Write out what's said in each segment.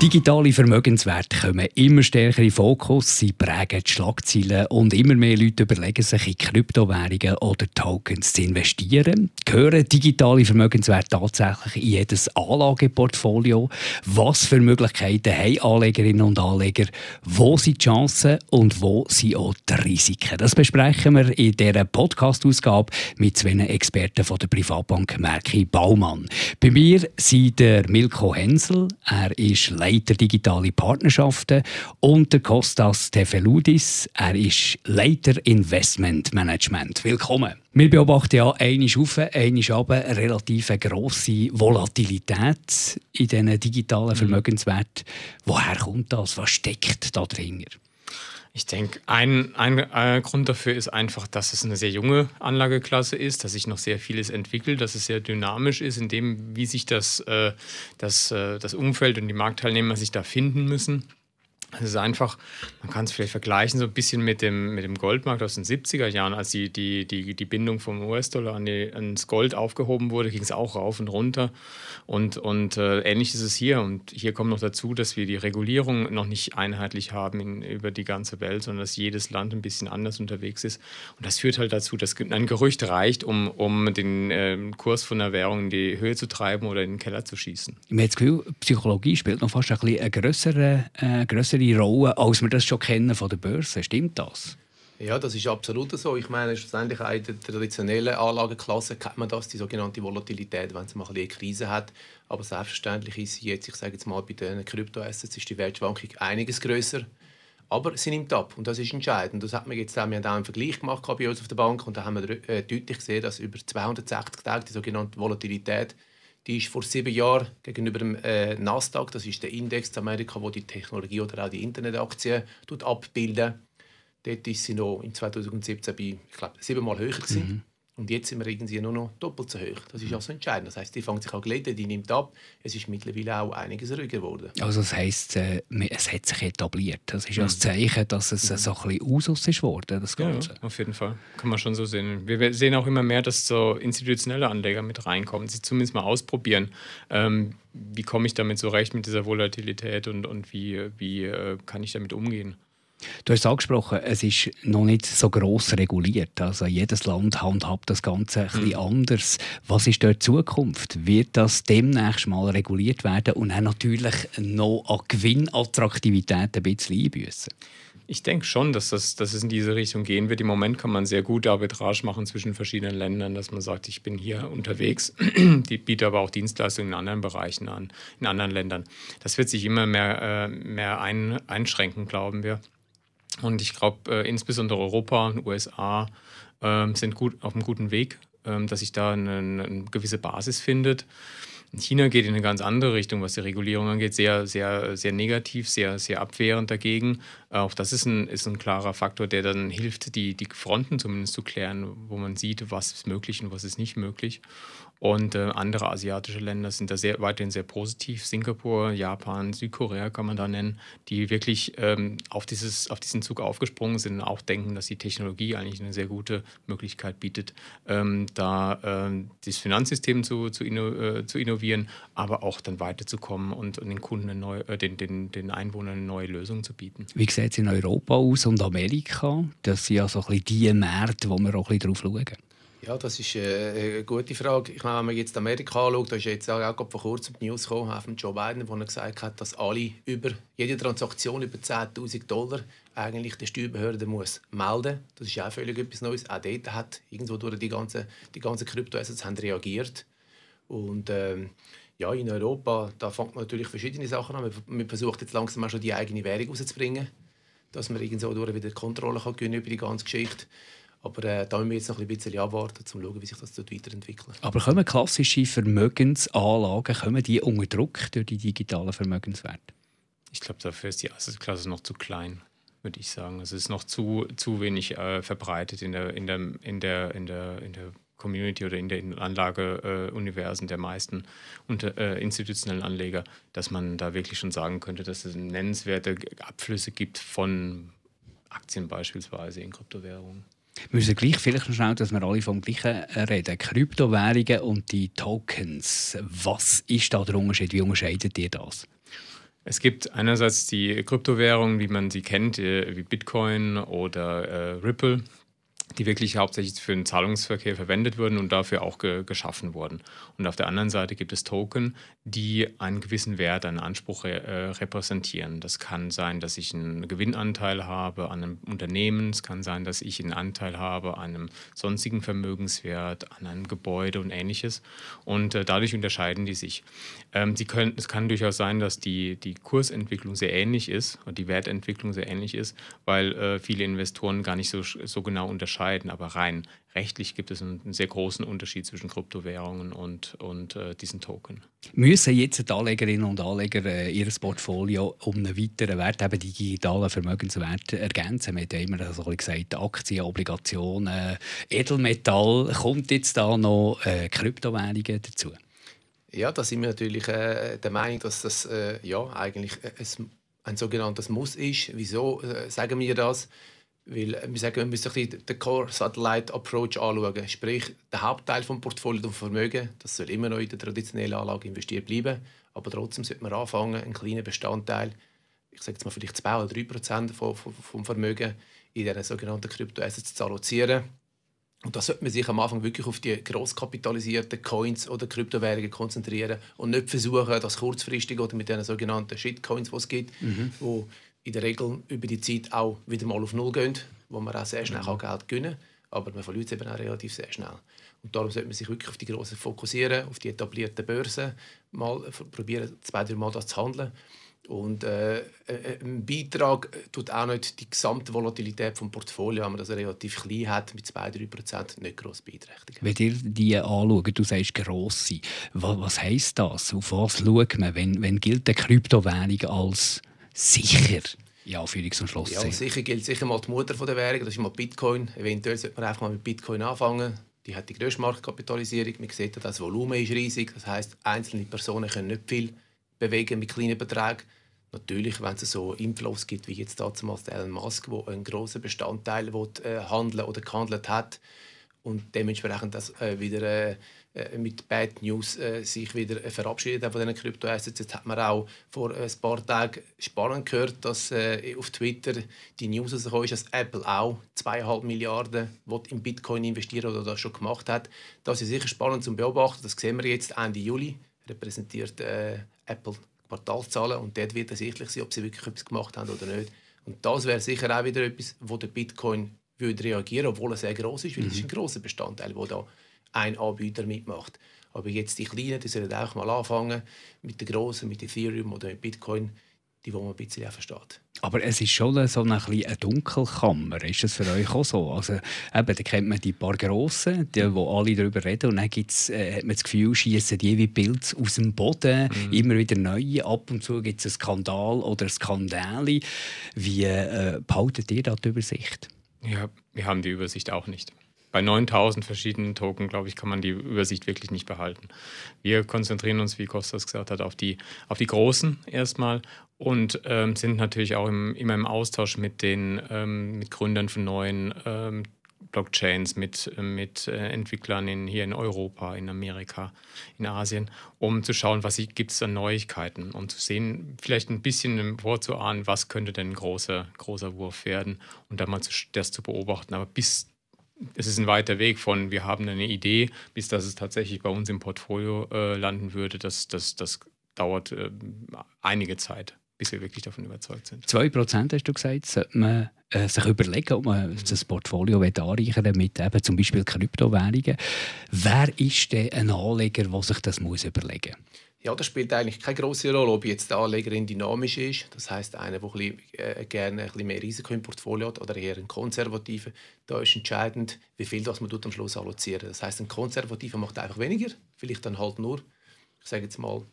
Digitale Vermögenswerte kommen immer stärker in Fokus, sie prägen die Schlagzeilen und immer mehr Leute überlegen sich, in Kryptowährungen oder Tokens zu investieren. Gehören digitale Vermögenswerte tatsächlich in jedes Anlageportfolio? Was für Möglichkeiten haben Anlegerinnen und Anleger? Wo sind die Chancen und wo sind auch die Risiken? Das besprechen wir in dieser Podcast-Ausgabe mit zwei Experten von der Privatbank Merki Baumann. Bei mir sind der Milko Hensel, er ist Leiter digitale Partnerschaften und der Kostas Tefeludis. Er ist Leiter Investment Management. Willkommen. Wir beobachten ja einmal auf, einmal ab eine relativ grosse Volatilität in diesen digitalen mhm. Vermögenswerten. Woher kommt das? Was steckt da dahinter? Ich denke, ein, ein, ein, Grund dafür ist einfach, dass es eine sehr junge Anlageklasse ist, dass sich noch sehr vieles entwickelt, dass es sehr dynamisch ist, in dem, wie sich das, äh, das, äh, das Umfeld und die Marktteilnehmer sich da finden müssen. Es ist einfach, man kann es vielleicht vergleichen so ein bisschen mit dem, mit dem Goldmarkt aus den 70er Jahren, als die, die, die, die Bindung vom US-Dollar an ans Gold aufgehoben wurde, ging es auch rauf und runter. Und, und äh, ähnlich ist es hier. Und hier kommt noch dazu, dass wir die Regulierung noch nicht einheitlich haben in, über die ganze Welt, sondern dass jedes Land ein bisschen anders unterwegs ist. Und das führt halt dazu, dass ein Gerücht reicht, um, um den äh, Kurs von der Währung in die Höhe zu treiben oder in den Keller zu schießen. Ich habe das Gefühl, Psychologie spielt noch fast ein bisschen eine größere, äh, größere größere Rolle, als wir das schon kennen von der Börse. Stimmt das? Ja, das ist absolut so. Ich meine, schlussendlich in der traditionellen Anlageklasse kennt man das, die sogenannte Volatilität, wenn es mal eine Krise hat. Aber selbstverständlich ist sie jetzt, ich sage jetzt mal, bei den Kryptoassets ist die Wertschwankung einiges größer. Aber sie nimmt ab und das ist entscheidend. Das hat man jetzt auch, wir haben auch einen Vergleich gemacht bei uns auf der Bank und da haben wir äh, deutlich gesehen, dass über 260 Tage die sogenannte Volatilität die ist vor sieben Jahren gegenüber dem äh, Nasdaq, das ist der Index in Amerika, wo die Technologie oder auch die Internetaktien abbilden. Dort ist sie noch in 2017 bei, ich glaube, siebenmal höher gewesen. Mhm. Und jetzt sind wir irgendwie nur noch doppelt so hoch. Das ist also entscheidend. Das heißt, die fängt sich an glätten, die nimmt ab. Es ist mittlerweile auch einiges ruhiger geworden. Also das heisst, äh, es hat sich etabliert. Das ist ja mhm. ein Zeichen, dass es mhm. so ein bisschen Usus ist worden, das Ganze. Ja, auf jeden Fall. Kann man schon so sehen. Wir sehen auch immer mehr, dass so institutionelle Anleger mit reinkommen, sie zumindest mal ausprobieren. Ähm, wie komme ich damit zurecht mit dieser Volatilität und, und wie, wie äh, kann ich damit umgehen? Du hast es angesprochen, es ist noch nicht so gross reguliert. Also jedes Land handhabt das Ganze ein bisschen mhm. anders. Was ist dort die Zukunft? Wird das demnächst mal reguliert werden und dann natürlich noch an Gewinnattraktivität ein bisschen einbüßen? Ich denke schon, dass, das, dass es in diese Richtung gehen wird. Im Moment kann man sehr gut Arbitrage machen zwischen verschiedenen Ländern, dass man sagt, ich bin hier unterwegs, die biete aber auch Dienstleistungen in anderen Bereichen an, in anderen Ländern. Das wird sich immer mehr, äh, mehr ein, einschränken, glauben wir. Und ich glaube, äh, insbesondere Europa und USA äh, sind gut auf einem guten Weg, äh, dass sich da eine, eine, gewisse Basis findet. China geht in eine ganz andere Richtung, was die Regulierung angeht, sehr, sehr, sehr negativ, sehr, sehr abwehrend dagegen. Auch das ist ein, ist ein klarer Faktor, der dann hilft, die, die Fronten zumindest zu klären, wo man sieht, was ist möglich und was ist nicht möglich. Und äh, andere asiatische Länder sind da sehr, weiterhin sehr positiv. Singapur, Japan, Südkorea kann man da nennen, die wirklich ähm, auf, dieses, auf diesen Zug aufgesprungen sind und auch denken, dass die Technologie eigentlich eine sehr gute Möglichkeit bietet, ähm, da ähm, das Finanzsystem zu, zu, inno, äh, zu, innovieren, aber auch dann weiterzukommen und, und den Kunden, neue, äh, den, den, den Einwohnern eine neue Lösung zu bieten. Wie sieht es in Europa aus und Amerika? Das sind ja so ein bisschen die Märkte, wo wir auch ein bisschen drauf schauen. Ja, das ist äh, eine gute Frage. Ich meine, wenn man jetzt Amerika anschaut, da ist jetzt auch, vor kurzem die News gekommen von Joe Biden, wo er gesagt hat, dass alle über jede Transaktion über 10.000 Dollar eigentlich der Steuerbehörde muss melden. Das ist auch völlig etwas Neues. Auch dort hat irgendwo durch die ganzen die ganze Kryptoassets reagiert und ähm, ja, in Europa, da fängt man natürlich verschiedene Sachen an. Man versucht jetzt langsam auch schon die eigene Währung rauszubringen, dass man irgendwo durch wieder Kontrolle kann über die ganze Geschichte. Aber äh, da müssen wir jetzt noch ein bisschen abwarten, um zu schauen, wie sich das dort weiterentwickelt. Aber kommen klassische Vermögensanlagen kommen die unter Druck durch die digitalen Vermögenswerte? Ich glaube, dafür ist die Assetklasse noch zu klein, würde ich sagen. Es ist noch zu, zu wenig äh, verbreitet in der, in, der, in, der, in, der, in der Community oder in den Anlageuniversen äh, der meisten unter, äh, institutionellen Anleger, dass man da wirklich schon sagen könnte, dass es nennenswerte Abflüsse gibt von Aktien beispielsweise in Kryptowährungen. Wir müssen gleich vielleicht noch schnell, dass wir alle vom Gleichen reden. Kryptowährungen und die Tokens. Was ist da der Unterschied? Wie unterscheidet ihr das? Es gibt einerseits die Kryptowährungen, wie man sie kennt, äh, wie Bitcoin oder äh, Ripple die wirklich hauptsächlich für den Zahlungsverkehr verwendet wurden und dafür auch ge geschaffen wurden. Und auf der anderen Seite gibt es Token, die einen gewissen Wert, einen Anspruch äh, repräsentieren. Das kann sein, dass ich einen Gewinnanteil habe an einem Unternehmen, es kann sein, dass ich einen Anteil habe an einem sonstigen Vermögenswert, an einem Gebäude und ähnliches. Und äh, dadurch unterscheiden die sich. Ähm, die können, es kann durchaus sein, dass die, die Kursentwicklung sehr ähnlich ist und die Wertentwicklung sehr ähnlich ist, weil äh, viele Investoren gar nicht so, so genau unterscheiden unterscheiden, aber rein rechtlich gibt es einen, sehr großen Unterschied zwischen Kryptowährungen und, und äh, diesen Token. Müssen jetzt die Anlegerinnen und Anleger äh, ihr Portfolio um einen weiteren Wert, eben digitalen Vermögenswert, ergänzen? Wir haben immer so gesagt, Aktien, Obligationen, Edelmetall. Kommt jetzt da noch äh, Kryptowährungen dazu? Ja, da sind wir natürlich äh, der Meinung, dass das äh, ja, eigentlich ein, ein sogenanntes Muss ist. Wieso äh, sagen wir das? Weil äh, wir sagen, wir müssen den Core Satellite Approach anschauen. Sprich, der Hauptteil des Portfolios und Vermögen, das soll immer noch in der traditionellen Anlage investiert bleiben. Aber trotzdem sollte man anfangen, einen kleinen Bestandteil, ich sage jetzt mal vielleicht 2 oder 3 Prozent vom Vermögen in diesen sogenannten Kryptoassets zu allozieren. Und da sollte man sich am Anfang wirklich auf die grosskapitalisierten Coins oder Kryptowährungen konzentrieren und nicht versuchen, das kurzfristig oder mit den sogenannten Shitcoins, die es gibt, mhm. wo in der Regel über die Zeit auch wieder mal auf Null gehen, wo man auch sehr schnell mhm. Geld gewinnen kann. Aber man verliert es eben auch relativ sehr schnell. Und darum sollte man sich wirklich auf die grossen fokussieren, auf die etablierten Börsen, mal probieren, zwei, drei Mal das zu handeln. Und äh, äh, ein Beitrag tut auch nicht die gesamte Volatilität des Portfolios, wenn man das relativ klein hat, mit 2-3% nicht gross beeinträchtigen. Wenn ihr die anschaut, du sagst grosse, was, was heisst das? Auf was schaut man? Wenn, wenn gilt eine Kryptowährung als sicher. Ja, Führungs- und Schluss. Ja, sicher gilt sicher mal die Mutter der Währung, das ist mal Bitcoin. Eventuell sollte man einfach mal mit Bitcoin anfangen. Die hat die grösste Marktkapitalisierung. Man sieht, das Volumen ist riesig. Das heißt, einzelne Personen können nicht viel bewegen mit kleinen Beträgen. Natürlich, wenn es so Inflows gibt, wie jetzt damals Elon Musk, der einen grossen Bestandteil will, äh, handeln oder gehandelt hat und dementsprechend das äh, wieder äh, mit Bad News äh, sich wieder äh, verabschiedet von diesen Kryptoassets. Jetzt hat man auch vor ein paar Tagen spannend gehört, dass äh, auf Twitter die News rausgekommen ist, dass Apple auch 2,5 Milliarden in Bitcoin investieren oder das schon gemacht hat. Das ist sicher spannend zu beobachten. Das sehen wir jetzt Ende Juli. Repräsentiert äh, Apple Quartalszahlen und dort wird ersichtlich sein, ob sie wirklich etwas gemacht haben oder nicht. Und das wäre sicher auch wieder etwas, wo der Bitcoin würde reagieren, obwohl er sehr groß ist, weil mhm. es ist ein großer Bestandteil, der da ein Anbieter mitmacht. Aber jetzt die Kleinen, die sollen auch mal anfangen mit den Großen, mit Ethereum oder mit Bitcoin, die man ein bisschen auch versteht. Aber es ist schon so eine, eine Dunkelkammer. Ist das für euch auch so? Also, eben, da kennt man die paar Grossen, die, wo alle darüber reden. Und dann gibt's, äh, hat man das Gefühl, schießen die wie Pilze aus dem Boden. Mhm. Immer wieder neue. Ab und zu gibt es einen Skandal oder Skandale. Wie äh, behaltet ihr da die Übersicht? Ja, wir haben die Übersicht auch nicht bei 9000 verschiedenen Token, glaube ich, kann man die Übersicht wirklich nicht behalten. Wir konzentrieren uns, wie Kostas gesagt hat, auf die, auf die Großen erstmal und ähm, sind natürlich auch im, immer im Austausch mit den ähm, mit Gründern von neuen ähm, Blockchains, mit, mit äh, Entwicklern in, hier in Europa, in Amerika, in Asien, um zu schauen, was gibt es an Neuigkeiten und zu sehen, vielleicht ein bisschen vorzuahnen, was könnte denn ein großer, großer Wurf werden und dann mal zu, das zu beobachten. Aber bis es ist ein weiter Weg von, wir haben eine Idee, bis dass es tatsächlich bei uns im Portfolio äh, landen würde. Das, das, das dauert äh, einige Zeit, bis wir wirklich davon überzeugt sind. 2% hast du gesagt, sollte man äh, sich überlegen, ob man das Portfolio anreichern mit eben zum Beispiel Kryptowährungen. Wer ist denn ein Anleger, der sich das muss überlegen muss? Ja, das spielt eigentlich keine große Rolle, ob jetzt der Anlegerin dynamisch ist, das heißt einer, der ein bisschen, äh, gerne ein bisschen mehr Risiko im Portfolio hat, oder eher ein konservativer. Da ist entscheidend, wie viel das man am Schluss allozieren. Das heißt, ein konservativer macht einfach weniger, vielleicht dann halt nur, ich sage jetzt mal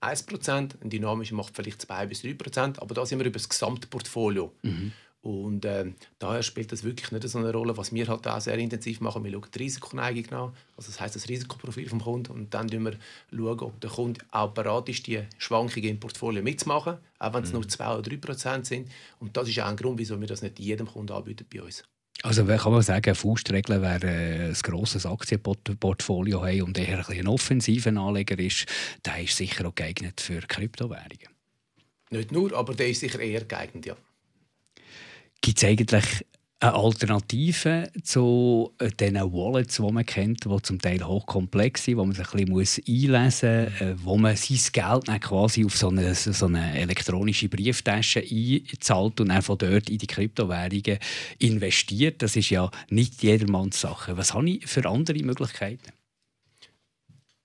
1%, ein dynamischer macht vielleicht 2 bis 3%, aber da sind wir über das Gesamtportfolio. Mhm. Und äh, daher spielt das wirklich nicht so eine Rolle. Was wir halt auch sehr intensiv machen, wir schauen die Risikoneigung an, also das heißt das Risikoprofil vom Kunden und dann schauen wir, schauen, ob der Kunde auch bereit ist, die Schwankungen im Portfolio mitzumachen, auch wenn es mhm. nur 2 oder 3 Prozent sind. Und das ist auch ein Grund, wieso wir das nicht jedem Kunden anbieten bei uns. Also kann man sagen, Faustregel, wer äh, ein grosses Aktienportfolio hat und eher ein, ein offensiver Anleger ist, der ist sicher auch geeignet für Kryptowährungen. Nicht nur, aber der ist sicher eher geeignet, ja. Gibt es eigentlich eine Alternative zu äh, den Wallets, die man kennt, die zum Teil hochkomplex sind, wo man sich ein bisschen einlesen muss, äh, wo man sein Geld dann quasi auf so eine, so eine elektronische Brieftasche einzahlt und dann von dort in die Kryptowährungen investiert. Das ist ja nicht jedermanns Sache. Was habe ich für andere Möglichkeiten?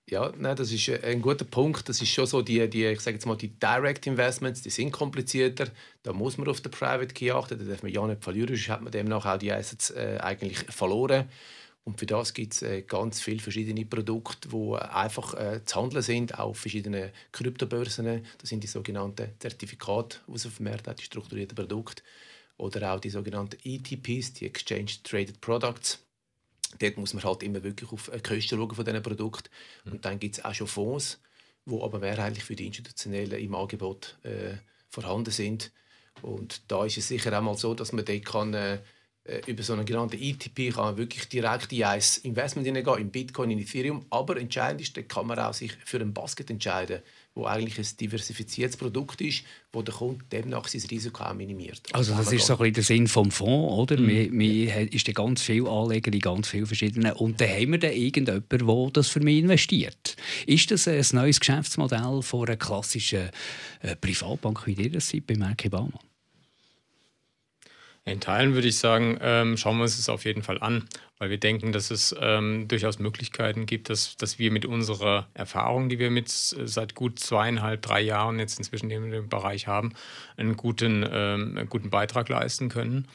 Ja, nein, das ist äh, ein guter Punkt. Das ist schon so, die, die, ich sage jetzt mal, die Direct Investments, die sind komplizierter. Da muss man auf den Private Key achten, da darf man ja nicht verlieren, sonst hat man demnach auch die Assets äh, eigentlich verloren. Und für das gibt es äh, ganz viele verschiedene Produkte, die einfach äh, zu handeln sind, auch auf verschiedenen Kryptobörsen. Das sind die sogenannten Zertifikate, die auf dem Markt hat, die strukturierten Produkte. Oder auch die sogenannten ETPs, die Exchange Traded Products dort muss man halt immer wirklich auf die Kosten schauen von diesen Produkten. Mhm. Und dann gibt es auch schon Fonds, die aber mehrheitlich für die Institutionellen im Angebot äh, vorhanden sind. Und da ist es sicher auch mal so, dass man dort kann, äh, äh über so einen genannten ETP kann wirklich direkt in ein Investment hineingehen, in Bitcoin, in Ethereum. Aber entscheidend ist, da kann man auch sich für ein Basket entscheiden wo eigentlich ein diversifiziertes Produkt ist, wo der Kunde demnach sein Risiko auch minimiert. Also das ist so ein bisschen der Sinn vom Fonds, oder? Mhm. Man, ist ganz viel Anleger in ganz vielen verschiedenen und dann haben wir dann irgendjemanden, der das für mich investiert. Ist das ein neues Geschäftsmodell von einer klassischen äh, Privatbank, wie ihr das seid, bei Merke Baumann? In Teilen würde ich sagen, ähm, schauen wir uns das auf jeden Fall an, weil wir denken, dass es ähm, durchaus Möglichkeiten gibt, dass, dass wir mit unserer Erfahrung, die wir mit seit gut zweieinhalb, drei Jahren jetzt inzwischen in dem Bereich haben, einen guten, ähm, einen guten Beitrag leisten können.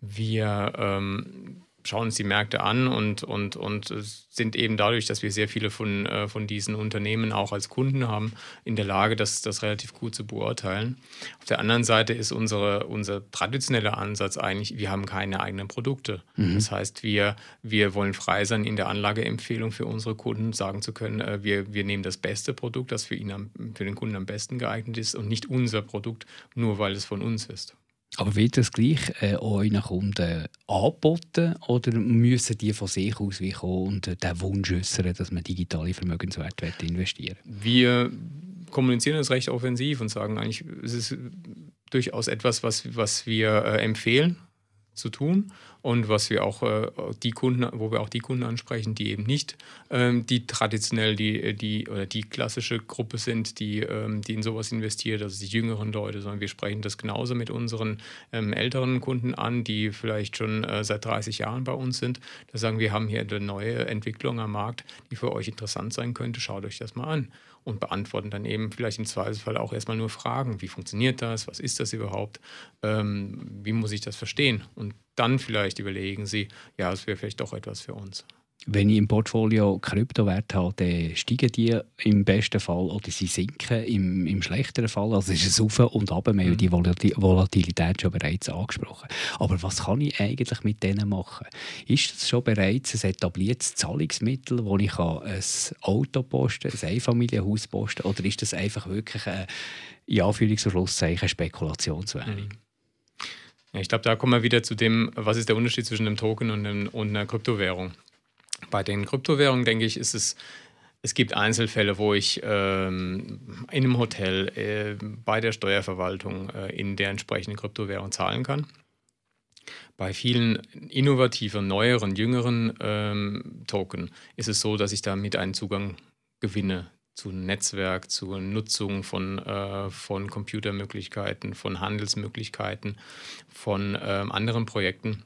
Wir ähm, schauen uns die Märkte an und, und, und sind eben dadurch, dass wir sehr viele von, äh, von diesen Unternehmen auch als Kunden haben, in der Lage, das, das relativ gut zu beurteilen. Auf der anderen Seite ist unsere, unser traditioneller Ansatz eigentlich, wir haben keine eigenen Produkte. Mhm. Das heißt, wir, wir wollen frei sein, in der Anlageempfehlung für unsere Kunden sagen zu können, äh, wir, wir nehmen das beste Produkt, das für, ihn am, für den Kunden am besten geeignet ist und nicht unser Produkt, nur weil es von uns ist. Aber wird das gleich äh, euren Kunden angeboten oder müssen die von sich aus wie kommen und äh, den Wunsch äußern, dass man digitale Vermögenswerte investieren? Wir kommunizieren das recht offensiv und sagen eigentlich, es ist durchaus etwas, was, was wir äh, empfehlen zu tun. Und was wir auch äh, die Kunden, wo wir auch die Kunden ansprechen, die eben nicht ähm, die traditionell die, die oder die klassische Gruppe sind, die, ähm, die in sowas investiert, also die jüngeren Leute, sondern wir sprechen das genauso mit unseren ähm, älteren Kunden an, die vielleicht schon äh, seit 30 Jahren bei uns sind. Da sagen wir, haben hier eine neue Entwicklung am Markt, die für euch interessant sein könnte, schaut euch das mal an und beantworten dann eben vielleicht im Zweifelsfall auch erstmal nur Fragen. Wie funktioniert das? Was ist das überhaupt? Ähm, wie muss ich das verstehen? Und dann vielleicht überlegen Sie, ja, es wäre vielleicht doch etwas für uns. Wenn ich im Portfolio Kryptowerte habe, dann steigen die im besten Fall oder sie sinken im, im schlechteren Fall. Also ist es auf und ab. Wir haben mhm. die Volatilität schon bereits angesprochen. Aber was kann ich eigentlich mit denen machen? Ist das schon bereits ein etabliertes Zahlungsmittel, wo ich ein Auto posten ein Einfamilienhaus posten oder ist das einfach wirklich ein in Anführungs- und Schlusszeichen Spekulationswährung? Mhm. Ich glaube, da kommen wir wieder zu dem, was ist der Unterschied zwischen einem Token und, einem, und einer Kryptowährung. Bei den Kryptowährungen, denke ich, ist es, es gibt Einzelfälle, wo ich ähm, in einem Hotel äh, bei der Steuerverwaltung äh, in der entsprechenden Kryptowährung zahlen kann. Bei vielen innovativen, neueren, jüngeren ähm, Token ist es so, dass ich damit einen Zugang gewinne zu Netzwerk, zur Nutzung von, äh, von Computermöglichkeiten, von Handelsmöglichkeiten, von äh, anderen Projekten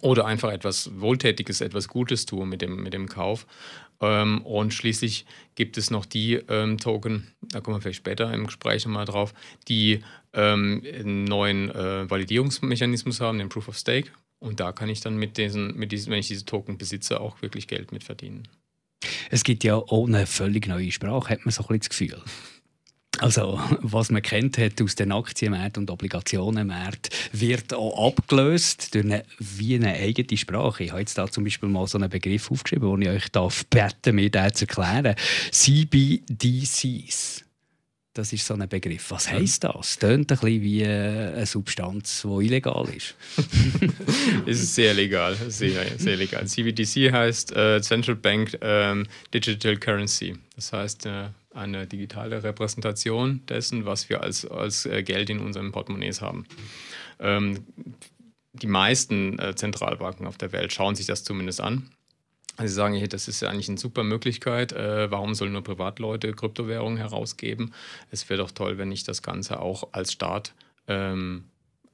oder einfach etwas Wohltätiges, etwas Gutes tun mit dem, mit dem Kauf. Ähm, und schließlich gibt es noch die ähm, Token, da kommen wir vielleicht später im Gespräch nochmal drauf, die ähm, einen neuen äh, Validierungsmechanismus haben, den Proof of Stake. Und da kann ich dann mit diesen, mit diesen, wenn ich diese Token besitze, auch wirklich Geld mit verdienen. Es gibt ja auch eine völlig neue Sprache, hat man so ein bisschen das Gefühl. Also, was man kennt hat aus den Aktienmärkten und Obligationenmärkten, wird auch abgelöst durch eine, wie eine eigene Sprache. Ich habe jetzt da zum Beispiel mal so einen Begriff aufgeschrieben, den ich euch darf beten, mir den zu erklären. CBDCs. Das ist so ein Begriff. Was heisst das? Das Tönt ein bisschen wie äh, eine Substanz, die illegal ist. es ist sehr legal, sehr, sehr legal. CBDC heißt äh, Central Bank ähm, Digital Currency. Das heißt äh, eine digitale Repräsentation dessen, was wir als, als äh, Geld in unseren Portemonnaies haben. Ähm, die meisten äh, Zentralbanken auf der Welt schauen sich das zumindest an Sie sagen, hey, das ist ja eigentlich eine super Möglichkeit. Äh, warum sollen nur Privatleute Kryptowährungen herausgeben? Es wäre doch toll, wenn ich das Ganze auch als Staat ähm,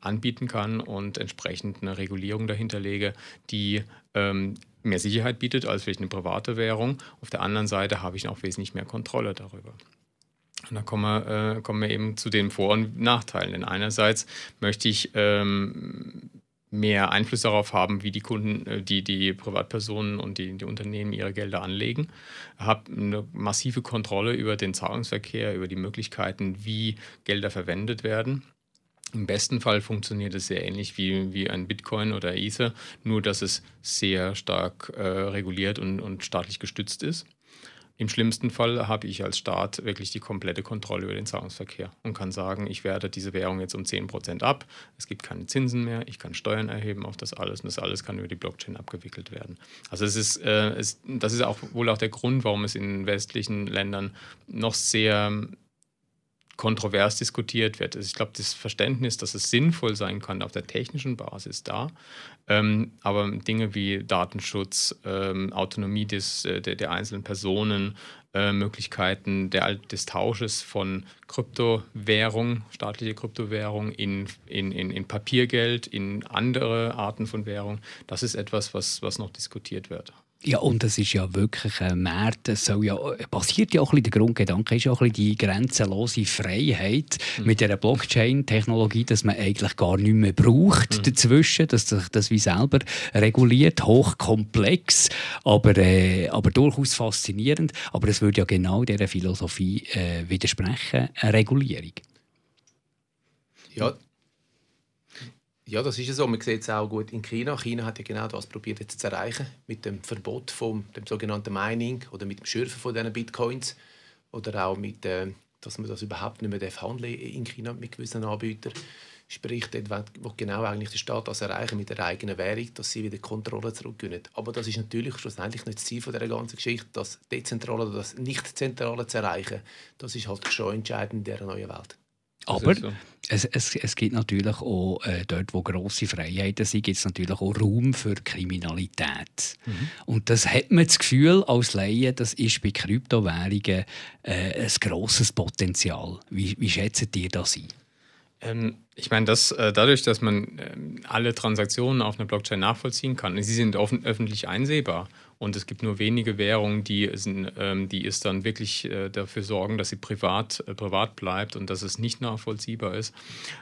anbieten kann und entsprechend eine Regulierung dahinter lege, die ähm, mehr Sicherheit bietet als vielleicht eine private Währung. Auf der anderen Seite habe ich auch wesentlich mehr Kontrolle darüber. Und da kommen wir, äh, kommen wir eben zu den Vor- und Nachteilen. Denn einerseits möchte ich ähm, mehr Einfluss darauf haben, wie die Kunden, äh, die, die Privatpersonen und die, die Unternehmen ihre Gelder anlegen. Habe eine massive Kontrolle über den Zahlungsverkehr, über die Möglichkeiten, wie Gelder verwendet werden. Im besten Fall funktioniert es sehr ähnlich wie, wie ein Bitcoin oder Ether, nur dass es sehr stark äh, reguliert und, und staatlich gestützt ist. Im schlimmsten Fall habe ich als Staat wirklich die komplette Kontrolle über den Zahlungsverkehr und kann sagen, ich werte diese Währung jetzt um 10% ab, es gibt keine Zinsen mehr, ich kann Steuern erheben auf das alles und das alles kann über die Blockchain abgewickelt werden. Also es ist, äh, es, das ist auch wohl auch der Grund, warum es in westlichen Ländern noch sehr kontrovers diskutiert wird. Also ich glaube, das Verständnis, dass es sinnvoll sein kann auf der technischen Basis da, ähm, aber Dinge wie Datenschutz, ähm, Autonomie des, äh, der, der, einzelnen Personen, äh, Möglichkeiten der, des Tausches von Kryptowährung, staatliche Kryptowährung in, in, in, in Papiergeld, in andere Arten von Währung, das ist etwas, was, was noch diskutiert wird. Ja, und das ist ja wirklich ein Markt, das soll ja, basiert ja auch ein bisschen, der Grundgedanke ist ja auch ein bisschen die grenzenlose Freiheit mhm. mit der Blockchain-Technologie, dass man eigentlich gar nicht mehr braucht mhm. dazwischen, dass sich das wie selber reguliert, hochkomplex, aber, äh, aber durchaus faszinierend. Aber es würde ja genau dieser Philosophie äh, widersprechen, eine Regulierung. Ja, ja, das ist so. Man sieht es auch gut in China. China hat ja genau das probiert jetzt zu erreichen mit dem Verbot von dem sogenannten Mining oder mit dem Schürfen von diesen Bitcoins oder auch mit, äh, dass man das überhaupt nicht mehr handeln in China mit gewissen Anbietern. Sprich, dort wo genau eigentlich der Staat das erreichen mit der eigenen Währung, dass sie wieder Kontrolle zurückgewinnen. Aber das ist natürlich schlussendlich nicht das Ziel von dieser ganzen Geschichte, das Dezentrale oder das Nicht-Zentrale zu erreichen. Das ist halt schon entscheidend in dieser neuen Welt. Aber so. es, es, es gibt natürlich auch, äh, dort wo grosse Freiheiten sind, gibt es natürlich auch Raum für Kriminalität. Mhm. Und das hat man das Gefühl als Laie, das ist bei Kryptowährungen äh, ein grosses Potenzial. Wie, wie schätzt ihr das ein? Ähm, ich meine, dass äh, dadurch, dass man äh, alle Transaktionen auf einer Blockchain nachvollziehen kann, sie sind offen, öffentlich einsehbar und es gibt nur wenige Währungen, die, sind, ähm, die es dann wirklich äh, dafür sorgen, dass sie privat, äh, privat bleibt und dass es nicht nachvollziehbar ist,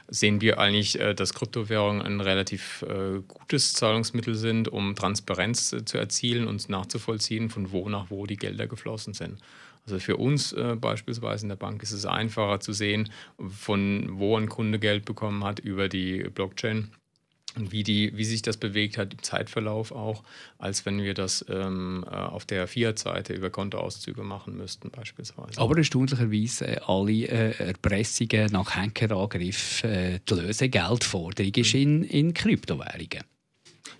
sehen wir eigentlich, äh, dass Kryptowährungen ein relativ äh, gutes Zahlungsmittel sind, um Transparenz äh, zu erzielen und nachzuvollziehen, von wo nach wo die Gelder geflossen sind. Also für uns äh, beispielsweise in der Bank ist es einfacher zu sehen, von wo ein Kunde Geld bekommen hat über die Blockchain und wie, die, wie sich das bewegt hat im Zeitverlauf auch, als wenn wir das ähm, äh, auf der Fiat-Seite über Kontoauszüge machen müssten beispielsweise. Aber erstaunlicherweise äh, alle äh, Erpressungen nach Hackerangriff, äh, die Lösegeldforderung ist mhm. in, in Kryptowährungen.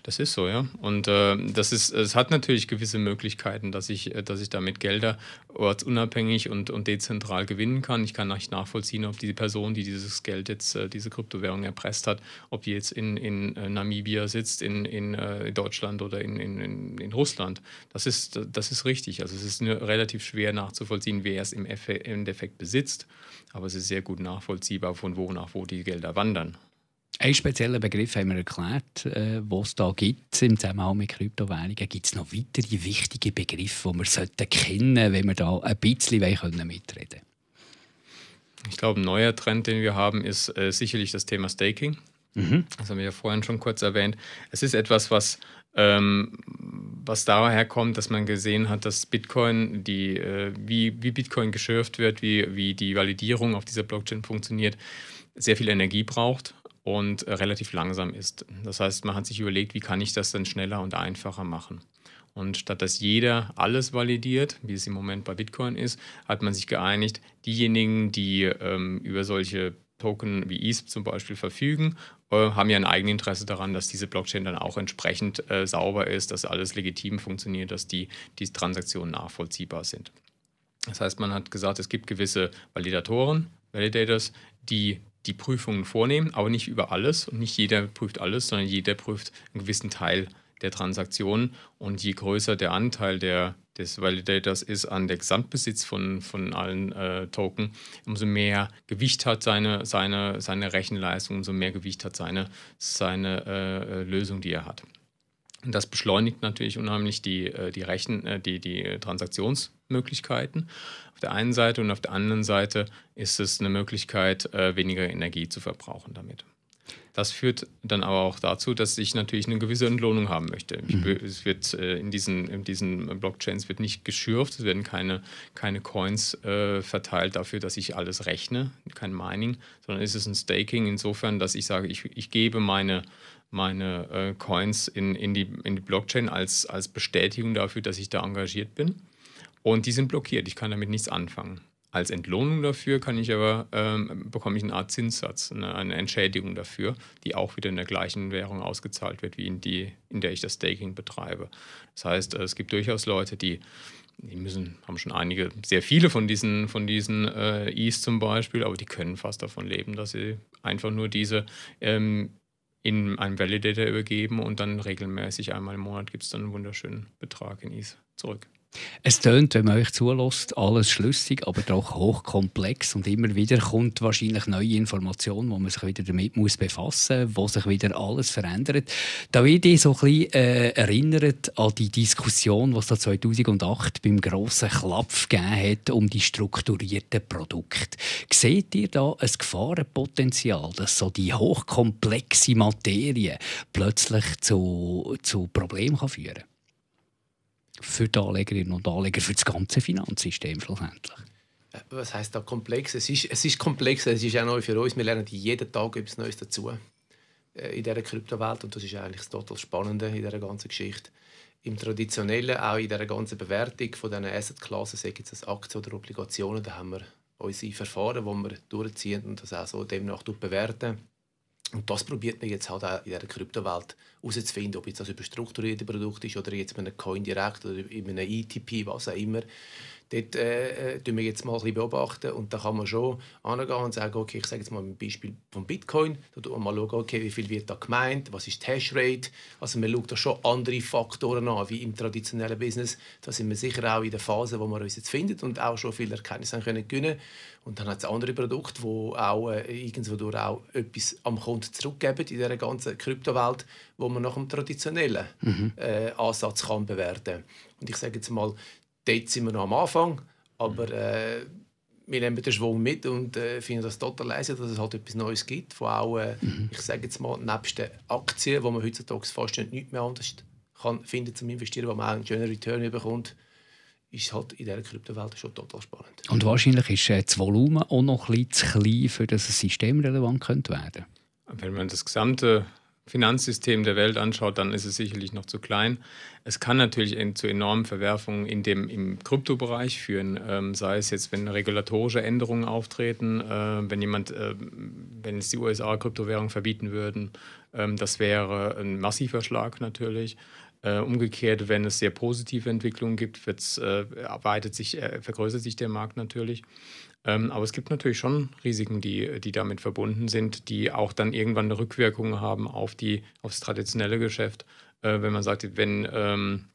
Das ist so, ja. Und äh, das ist, es hat natürlich gewisse Möglichkeiten, dass ich, äh, dass ich damit Gelder ortsunabhängig und, und dezentral gewinnen kann. Ich kann nicht nachvollziehen, ob die Person, die dieses Geld jetzt, äh, diese Kryptowährung erpresst hat, ob die jetzt in, in äh, Namibia sitzt, in, in Deutschland oder in, in, in Russland. Das ist, das ist richtig. Also es ist relativ schwer nachzuvollziehen, wer es im Endeffekt besitzt. Aber es ist sehr gut nachvollziehbar, von wo nach wo die Gelder wandern. Ein spezieller Begriff haben wir erklärt, äh, was es da gibt im Zusammenhang mit Kryptowährungen. Gibt es noch weitere wichtige Begriffe, die wir sollten kennen wenn wir da ein bisschen mitreden können? Ich glaube, ein neuer Trend, den wir haben, ist äh, sicherlich das Thema Staking. Mhm. Das haben wir ja vorhin schon kurz erwähnt. Es ist etwas, was Ähm, was daher kommt, dass man gesehen hat, dass Bitcoin, die, äh, wie, wie Bitcoin geschürft wird, wie, wie die Validierung auf dieser Blockchain funktioniert, sehr viel Energie braucht und äh, relativ langsam ist. Das heißt, man hat sich überlegt, wie kann ich das dann schneller und einfacher machen. Und statt dass jeder alles validiert, wie es im Moment bei Bitcoin ist, hat man sich geeinigt, diejenigen, die ähm, über solche Token wie ETH zum Beispiel verfügen, äh, haben ja ein Eigeninteresse daran, dass diese Blockchain dann auch entsprechend äh, sauber ist, dass alles legitim funktioniert, dass die, die Transaktionen nachvollziehbar sind. Das heißt, man hat gesagt, es gibt gewisse Validatoren, Validators, die die Prüfungen vornehmen, aber nicht über alles und nicht jeder prüft alles, sondern jeder prüft einen gewissen Teil der Transaktionen. Und je größer der Anteil der, des Validators ist an der Gesamtbesitz von, von allen äh, Token, umso mehr Gewicht hat seine, seine, seine Rechenleistung, umso mehr Gewicht hat seine, seine äh, Lösung, die er hat. Das beschleunigt natürlich unheimlich die, äh, die, Rechen, äh, die, die Transaktionsmöglichkeiten auf der einen Seite und auf der anderen Seite ist es eine Möglichkeit, äh, weniger Energie zu verbrauchen damit. Das führt dann aber auch dazu, dass ich natürlich eine gewisse Entlohnung haben möchte. Mhm. Es wird äh, in, diesen, in diesen Blockchains wird nicht geschürft, es werden keine, keine Coins äh, verteilt dafür, dass ich alles rechne, kein Mining, sondern es ist ein Staking insofern, dass ich sage, ich, ich gebe meine, meine äh, Coins in, in, die, in die Blockchain als, als Bestätigung dafür, dass ich da engagiert bin. Und die sind blockiert, ich kann damit nichts anfangen. Als Entlohnung dafür kann ich aber, ähm, bekomme ich eine Art Zinssatz, eine, eine, Entschädigung dafür, die auch wieder in der gleichen Währung ausgezahlt wird, wie in die, in der ich das Staking betreibe. Das heißt, es gibt durchaus Leute, die, die müssen, haben schon einige, sehr viele von diesen, von diesen äh, E's zum Beispiel, aber die können fast davon leben, dass sie einfach nur diese ähm, in einen Validator übergeben und dann regelmäßig einmal im Monat gibt es dann einen wunderschönen Betrag in ETH zurück. Es tönt, wenn man euch zulässt, alles schlüssig, aber doch hochkomplex und immer wieder kommt wahrscheinlich neue Informationen, wo man sich wieder damit muss befassen muss, wo sich wieder alles verändert. Da wird ich so ein bisschen äh, erinnert an die Diskussion, die es da 2008 beim grossen Klapf hat um die strukturierten Produkte. Seht ihr da ein Gefahrenpotenzial, dass so die hochkomplexe Materie plötzlich zu, zu Problemen führen kann? Für die Anlegerinnen und Anleger, für das ganze Finanzsystem schlussendlich? Äh, was heißt da komplex? Es ist, es ist komplex, es ist auch neu für uns. Wir lernen jeden Tag etwas Neues dazu äh, in dieser Kryptowelt und das ist eigentlich das total Spannende in dieser ganzen Geschichte. Im Traditionellen, auch in dieser ganzen Bewertung von diesen Asset-Klassen, sei es Aktien oder Obligationen, da haben wir unsere Verfahren, die wir durchziehen und das auch so demnach bewerten. Und das probiert man jetzt halt auch in dieser Kryptowelt herauszufinden, ob jetzt das über strukturierte Produkte ist oder jetzt mit einem Coin direkt oder in einem ETP, was auch immer. Dort äh, äh wir jetzt mal ein bisschen beobachten und da kann man schon angehen und sagen, okay, ich sage jetzt mal ein Beispiel von Bitcoin, da schauen wir mal schauen, okay, wie viel wird da gemeint, was ist die Hashrate, also man schaut da schon andere Faktoren an, wie im traditionellen Business, da sind wir sicher auch in der Phase, wo wir uns jetzt finden und auch schon viele Erkenntnisse können gewinnen. Und dann hat es andere Produkte, die auch äh, irgendwo auch etwas am Kunden zurückgeben in dieser ganzen Kryptowelt, wo man nach dem traditionellen mhm. äh, Ansatz kann bewerten. Und ich sage jetzt mal, dort sind wir noch am Anfang, aber äh, wir nehmen den Schwung mit und äh, finden das total leise, dass es halt etwas Neues gibt, wo auch, äh, mhm. ich sage jetzt mal, nebst den Aktien, wo man heutzutage fast nicht mehr anders kann finden zum Investieren, wo man auch einen schönen Return bekommt, ist halt in dieser Kryptowelt schon total spannend. Und wahrscheinlich ist äh, das Volumen auch noch ein bisschen zu klein, für das ein System relevant könnte werden. Wenn man das gesamte Finanzsystem der Welt anschaut, dann ist es sicherlich noch zu klein. Es kann natürlich zu enormen Verwerfungen in dem, im Kryptobereich führen, ähm, sei es jetzt, wenn regulatorische Änderungen auftreten, äh, wenn jemand, äh, wenn es die USA Kryptowährung verbieten würden, ähm, das wäre ein massiver Schlag natürlich. Äh, umgekehrt, wenn es sehr positive Entwicklungen gibt, äh, erweitert sich, äh, vergrößert sich der Markt natürlich. Ähm, aber es gibt natürlich schon Risiken, die, die damit verbunden sind, die auch dann irgendwann eine Rückwirkung haben auf, die, auf das traditionelle Geschäft. Äh, wenn man sagt, wenn, ähm,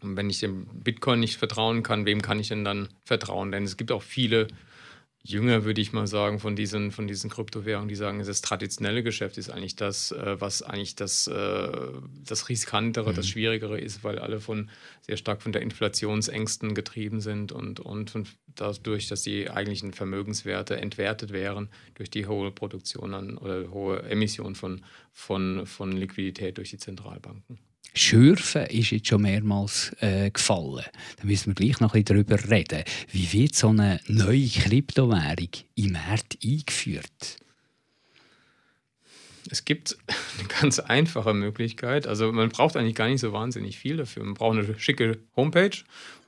wenn ich dem Bitcoin nicht vertrauen kann, wem kann ich denn dann vertrauen? Denn es gibt auch viele jünger, würde ich mal sagen, von diesen, von diesen Kryptowährungen, die sagen, das traditionelle Geschäft ist eigentlich das, äh, was eigentlich das, äh, das riskantere, mhm. das schwierigere ist, weil alle von sehr stark von der Inflationsängsten getrieben sind und, und von, dadurch, dass die eigentlichen Vermögenswerte entwertet wären durch die hohe Produktion an, oder hohe Emission von, von, von Liquidität durch die Zentralbanken. Schürfen ist jetzt schon mehrmals äh, gefallen. Da müssen wir gleich noch ein bisschen darüber reden. Wie wird so eine neue Kryptowährung im Markt eingeführt? Es gibt eine ganz einfache Möglichkeit. Also man braucht eigentlich gar nicht so wahnsinnig viel dafür. Man braucht eine schicke Homepage,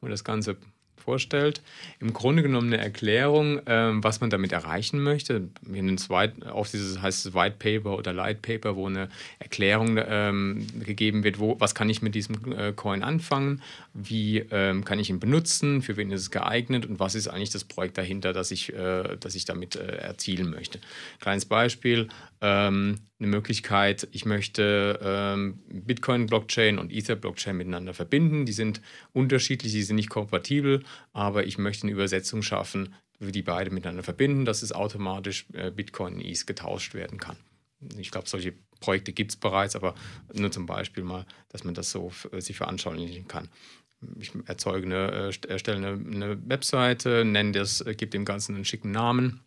wo das Ganze vorstellt. Im Grunde genommen eine Erklärung, ähm, was man damit erreichen möchte. In White, auf dieses heißt es White Paper oder Light Paper, wo eine Erklärung ähm, gegeben wird, wo, was kann ich mit diesem äh, Coin anfangen, wie ähm, kann ich ihn benutzen, für wen ist es geeignet und was ist eigentlich das Projekt dahinter, das ich, äh, das ich damit äh, erzielen möchte. Kleines Beispiel, ähm, eine Möglichkeit, ich möchte ähm, Bitcoin-Blockchain und Ether-Blockchain miteinander verbinden. Die sind unterschiedlich, die sind nicht kompatibel, aber ich möchte eine Übersetzung schaffen, wie die beide miteinander verbinden, dass es automatisch äh, Bitcoin und ETH getauscht werden kann. Ich glaube, solche Projekte gibt es bereits, aber nur zum Beispiel mal, dass man das so äh, sich veranschaulichen kann. Ich erzeuge eine, äh, erstelle eine, eine Webseite, nenne das, äh, gebe dem Ganzen einen schicken Namen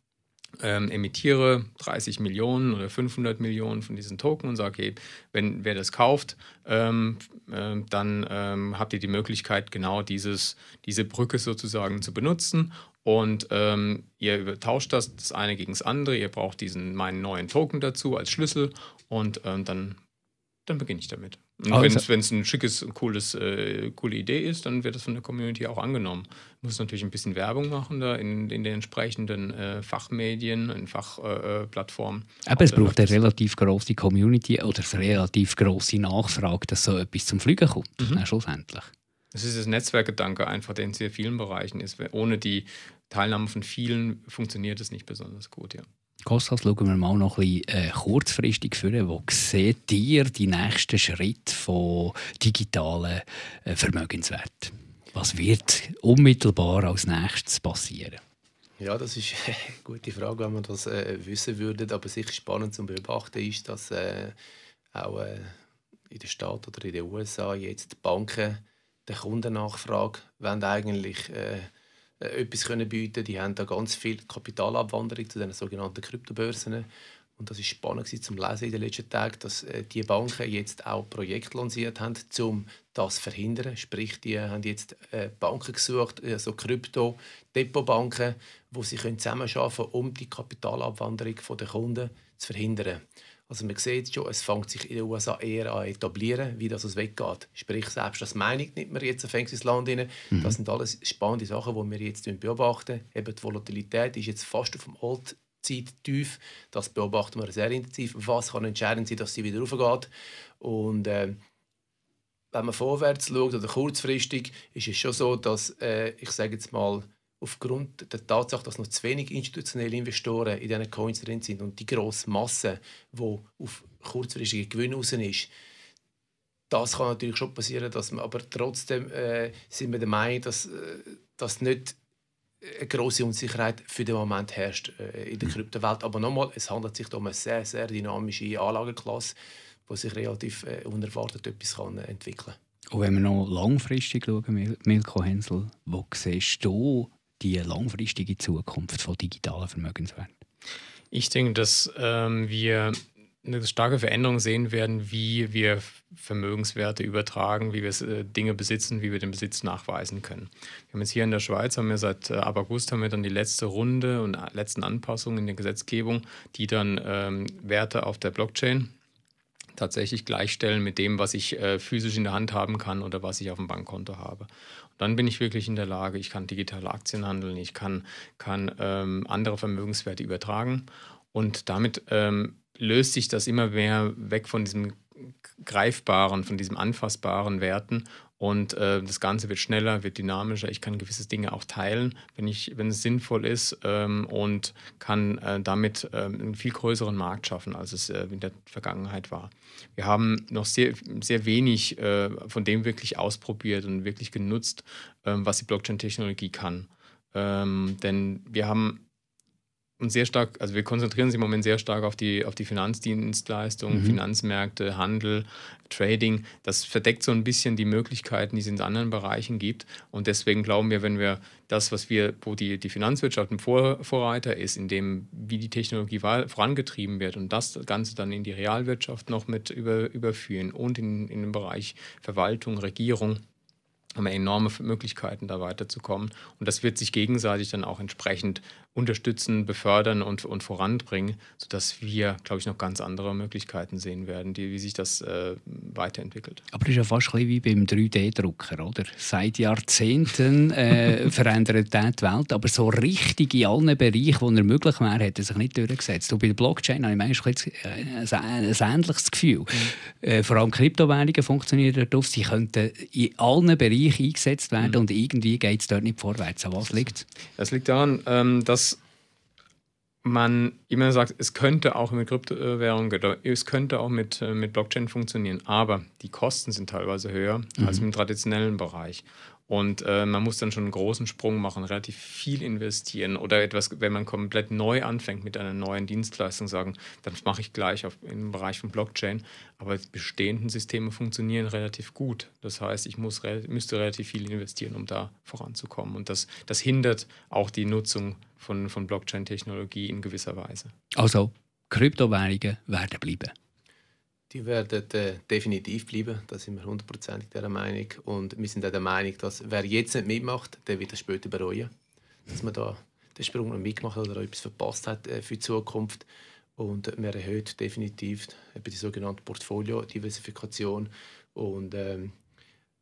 ähm, emittiere 30 Millionen oder 500 Millionen von diesen Token und sage, okay, wenn wer das kauft, ähm, äh, dann ähm, habt ihr die Möglichkeit, genau dieses, diese Brücke sozusagen zu benutzen. Und ähm, ihr tauscht das, das eine gegen das andere. Ihr braucht diesen meinen neuen Token dazu als Schlüssel und ähm, dann dann beginne ich damit. Wenn es ein schickes, cooles, äh, coole Idee ist, dann wird das von der Community auch angenommen. Muss natürlich ein bisschen Werbung machen da in, in den entsprechenden äh, Fachmedien, in Fachplattformen. Äh, Aber es braucht eine relativ große Community oder eine relativ große Nachfrage, dass so etwas zum Fliegen kommt, mhm. schlussendlich. Es ist das Netzwerkgedanke einfach, der in sehr vielen Bereichen ist. Ohne die Teilnahme von vielen funktioniert es nicht besonders gut, ja. Kostas, schauen wir mal noch ein bisschen äh, kurzfristig vor. Wo seht ihr die nächsten Schritte von digitalen äh, Vermögenswerten? Was wird unmittelbar als nächstes passieren? Ja, das ist eine gute Frage, wenn man das äh, wissen würde. Aber sicher spannend zu beobachten ist, dass äh, auch äh, in den Staaten oder in den USA jetzt die Banken der Kundennachfrage wollen eigentlich äh, etwas können bieten Die haben da ganz viel Kapitalabwanderung zu den sogenannten Kryptobörsen. Und das ist spannend zum Lesen in den letzten Tagen, dass äh, die Banken jetzt auch Projekte lanciert haben, um das zu verhindern. Sprich, die haben jetzt äh, Banken gesucht, äh, so Krypto-Depotbanken, wo sie zusammenarbeiten können, um die Kapitalabwanderung der Kunden zu verhindern. Also man sieht schon, es fängt sich in den USA eher an etablieren, wie das es weggeht. Sprich, selbst das Meinung nimmt man jetzt fängt ins Land rein. Mhm. Das sind alles spannende Sachen, die wir jetzt beobachten. Eben die Volatilität ist jetzt fast auf dem Allzeittief. Das beobachten wir sehr intensiv. Was kann entscheidend sein, dass sie wieder raufgeht? Und äh, wenn man vorwärts schaut oder kurzfristig, ist es schon so, dass äh, ich sage jetzt mal aufgrund der Tatsache, dass noch zu wenig institutionelle Investoren in diesen Coins drin sind und die grosse Masse, die auf kurzfristige Gewinne raus ist, das kann natürlich schon passieren, dass man, aber trotzdem äh, sind wir der Meinung, dass, äh, dass nicht eine große Unsicherheit für den Moment herrscht äh, in der mhm. Kryptowelt. Aber nochmal, es handelt sich um eine sehr, sehr dynamische Anlageklasse, wo sich relativ äh, unerwartet etwas kann, äh, entwickeln kann. Und wenn wir noch langfristig schauen, Milko Hensel, wo siehst du die langfristige Zukunft von digitalen Vermögenswerten? Ich denke, dass ähm, wir eine starke Veränderung sehen werden, wie wir Vermögenswerte übertragen, wie wir äh, Dinge besitzen, wie wir den Besitz nachweisen können. Wir haben jetzt hier in der Schweiz, haben wir seit äh, ab August haben wir dann die letzte Runde und äh, letzten Anpassungen in der Gesetzgebung, die dann ähm, Werte auf der Blockchain tatsächlich gleichstellen mit dem, was ich äh, physisch in der Hand haben kann oder was ich auf dem Bankkonto habe dann bin ich wirklich in der Lage, ich kann digitale Aktien handeln, ich kann, kann ähm, andere Vermögenswerte übertragen. Und damit ähm, löst sich das immer mehr weg von diesem greifbaren, von diesem anfassbaren Werten und äh, das Ganze wird schneller, wird dynamischer. Ich kann gewisse Dinge auch teilen, wenn, ich, wenn es sinnvoll ist ähm, und kann äh, damit äh, einen viel größeren Markt schaffen, als es äh, in der Vergangenheit war. Wir haben noch sehr, sehr wenig äh, von dem wirklich ausprobiert und wirklich genutzt, ähm, was die Blockchain-Technologie kann. Ähm, denn wir haben uns sehr stark, also wir konzentrieren uns im Moment sehr stark auf die, auf die Finanzdienstleistungen, mhm. Finanzmärkte, Handel, Trading. Das verdeckt so ein bisschen die Möglichkeiten, die es in anderen Bereichen gibt. Und deswegen glauben wir, wenn wir das, was wir, wo die, die Finanzwirtschaft ein Vor Vorreiter ist, in dem, wie die Technologie vorangetrieben wird und das Ganze dann in die Realwirtschaft noch mit über, überführen und in, in den Bereich Verwaltung, Regierung, haben wir enorme Möglichkeiten, da weiterzukommen. Und das wird sich gegenseitig dann auch entsprechend unterstützen, befördern und, und voranbringen, sodass wir, glaube ich, noch ganz andere Möglichkeiten sehen werden, die, wie sich das äh, weiterentwickelt. Aber das ist ja fast ein wie beim 3D-Drucker, oder? Seit Jahrzehnten äh, verändert der die Welt, aber so richtig in allen Bereichen, wo er möglich wäre, hat er sich nicht durchgesetzt. Und bei der Blockchain habe ich manchmal ein, ein, ein ähnliches Gefühl. Mhm. Äh, vor allem Kryptowährungen funktionieren darauf, sie könnten in allen Bereichen eingesetzt werden mhm. und irgendwie geht es dort nicht vorwärts. An was liegt es? Das liegt daran, ähm, dass man immer sagt, es könnte auch mit Kryptowährungen, es könnte auch mit, äh, mit Blockchain funktionieren, aber die Kosten sind teilweise höher mhm. als im traditionellen Bereich. Und äh, man muss dann schon einen großen Sprung machen, relativ viel investieren oder etwas, wenn man komplett neu anfängt mit einer neuen Dienstleistung, sagen, dann mache ich gleich auf, im Bereich von Blockchain. Aber die bestehenden Systeme funktionieren relativ gut. Das heißt, ich muss, müsste relativ viel investieren, um da voranzukommen. Und das, das hindert auch die Nutzung von, von Blockchain-Technologie in gewisser Weise. Also, Kryptowährungen werden bleiben. Die werden äh, definitiv bleiben, da sind wir hundertprozentig der Meinung. Und wir sind auch der Meinung, dass wer jetzt nicht mitmacht, der wird es später bereuen, dass man da den Sprung noch mitgemacht oder etwas verpasst hat äh, für die Zukunft. Und man erhöht definitiv die sogenannte Portfolio-Diversifikation. Und, ähm,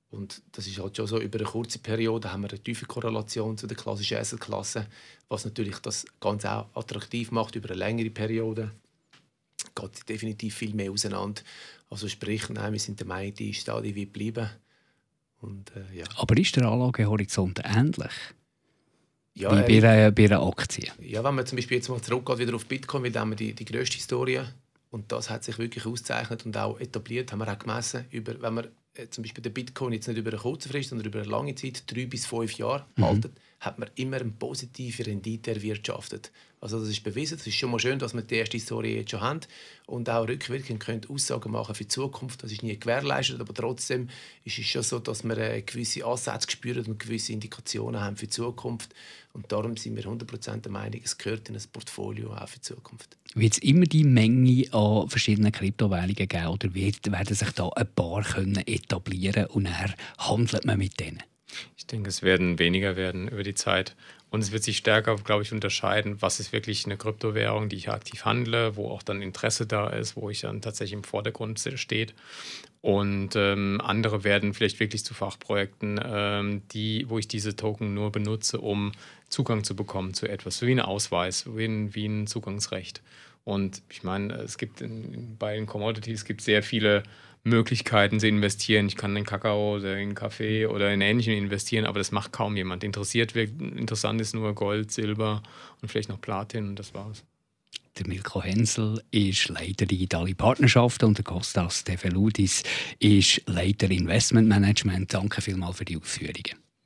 und das ist halt schon so, über eine kurze Periode haben wir eine tiefe Korrelation zu der klassischen Asset-Klasse, was natürlich das Ganze auch attraktiv macht über eine längere Periode geht definitiv viel mehr auseinander. Also sprich, nein, wir sind der Meinung, die Stadie wird bleiben. Und, äh, ja. Aber ist der Anlagehorizont ähnlich? Ja, wie bei, äh, bei einer Aktie? Ja, wenn man zum Beispiel jetzt mal zurückgeht wieder auf Bitcoin, weil da haben wir die, die grösste Historie und das hat sich wirklich ausgezeichnet und auch etabliert, haben wir auch gemessen, über, wenn man äh, zum Beispiel den Bitcoin jetzt nicht über eine kurze Frist, sondern über eine lange Zeit, drei bis fünf Jahre mhm. haltet, hat man immer eine positive Rendite erwirtschaftet. Also das ist bewiesen. Es ist schon mal schön, dass wir die erste Story jetzt schon haben und auch rückwirkend können Aussagen machen für die Zukunft. Das ist nie gewährleistet, aber trotzdem ist es schon so, dass wir äh, gewisse Ansätze spüren und gewisse Indikationen haben für die Zukunft. Und darum sind wir 100% der Meinung, es gehört in ein Portfolio auch für die Zukunft. Wird es immer die Menge an verschiedenen Kryptowährungen geben oder werden sich da ein paar können etablieren und dann handelt man mit denen? Ich denke, es werden weniger werden über die Zeit. Und es wird sich stärker, glaube ich, unterscheiden, was ist wirklich eine Kryptowährung, die ich aktiv handle, wo auch dann Interesse da ist, wo ich dann tatsächlich im Vordergrund steht. Und ähm, andere werden vielleicht wirklich zu Fachprojekten, ähm, die, wo ich diese Token nur benutze, um Zugang zu bekommen zu etwas, wie ein Ausweis, wie ein, wie ein Zugangsrecht. Und ich meine, es gibt in, bei den Commodities gibt sehr viele Möglichkeiten zu investieren. Ich kann in Kakao oder in Kaffee oder in Ähnlichem investieren, aber das macht kaum jemand. Interessiert wird, interessant ist nur Gold, Silber und vielleicht noch Platin und das war's. Der Milko Hensel ist Leiter digitale Partnerschaften und der Kostas Tefeludis ist Leiter Investmentmanagement. Danke vielmals für die Ausführungen.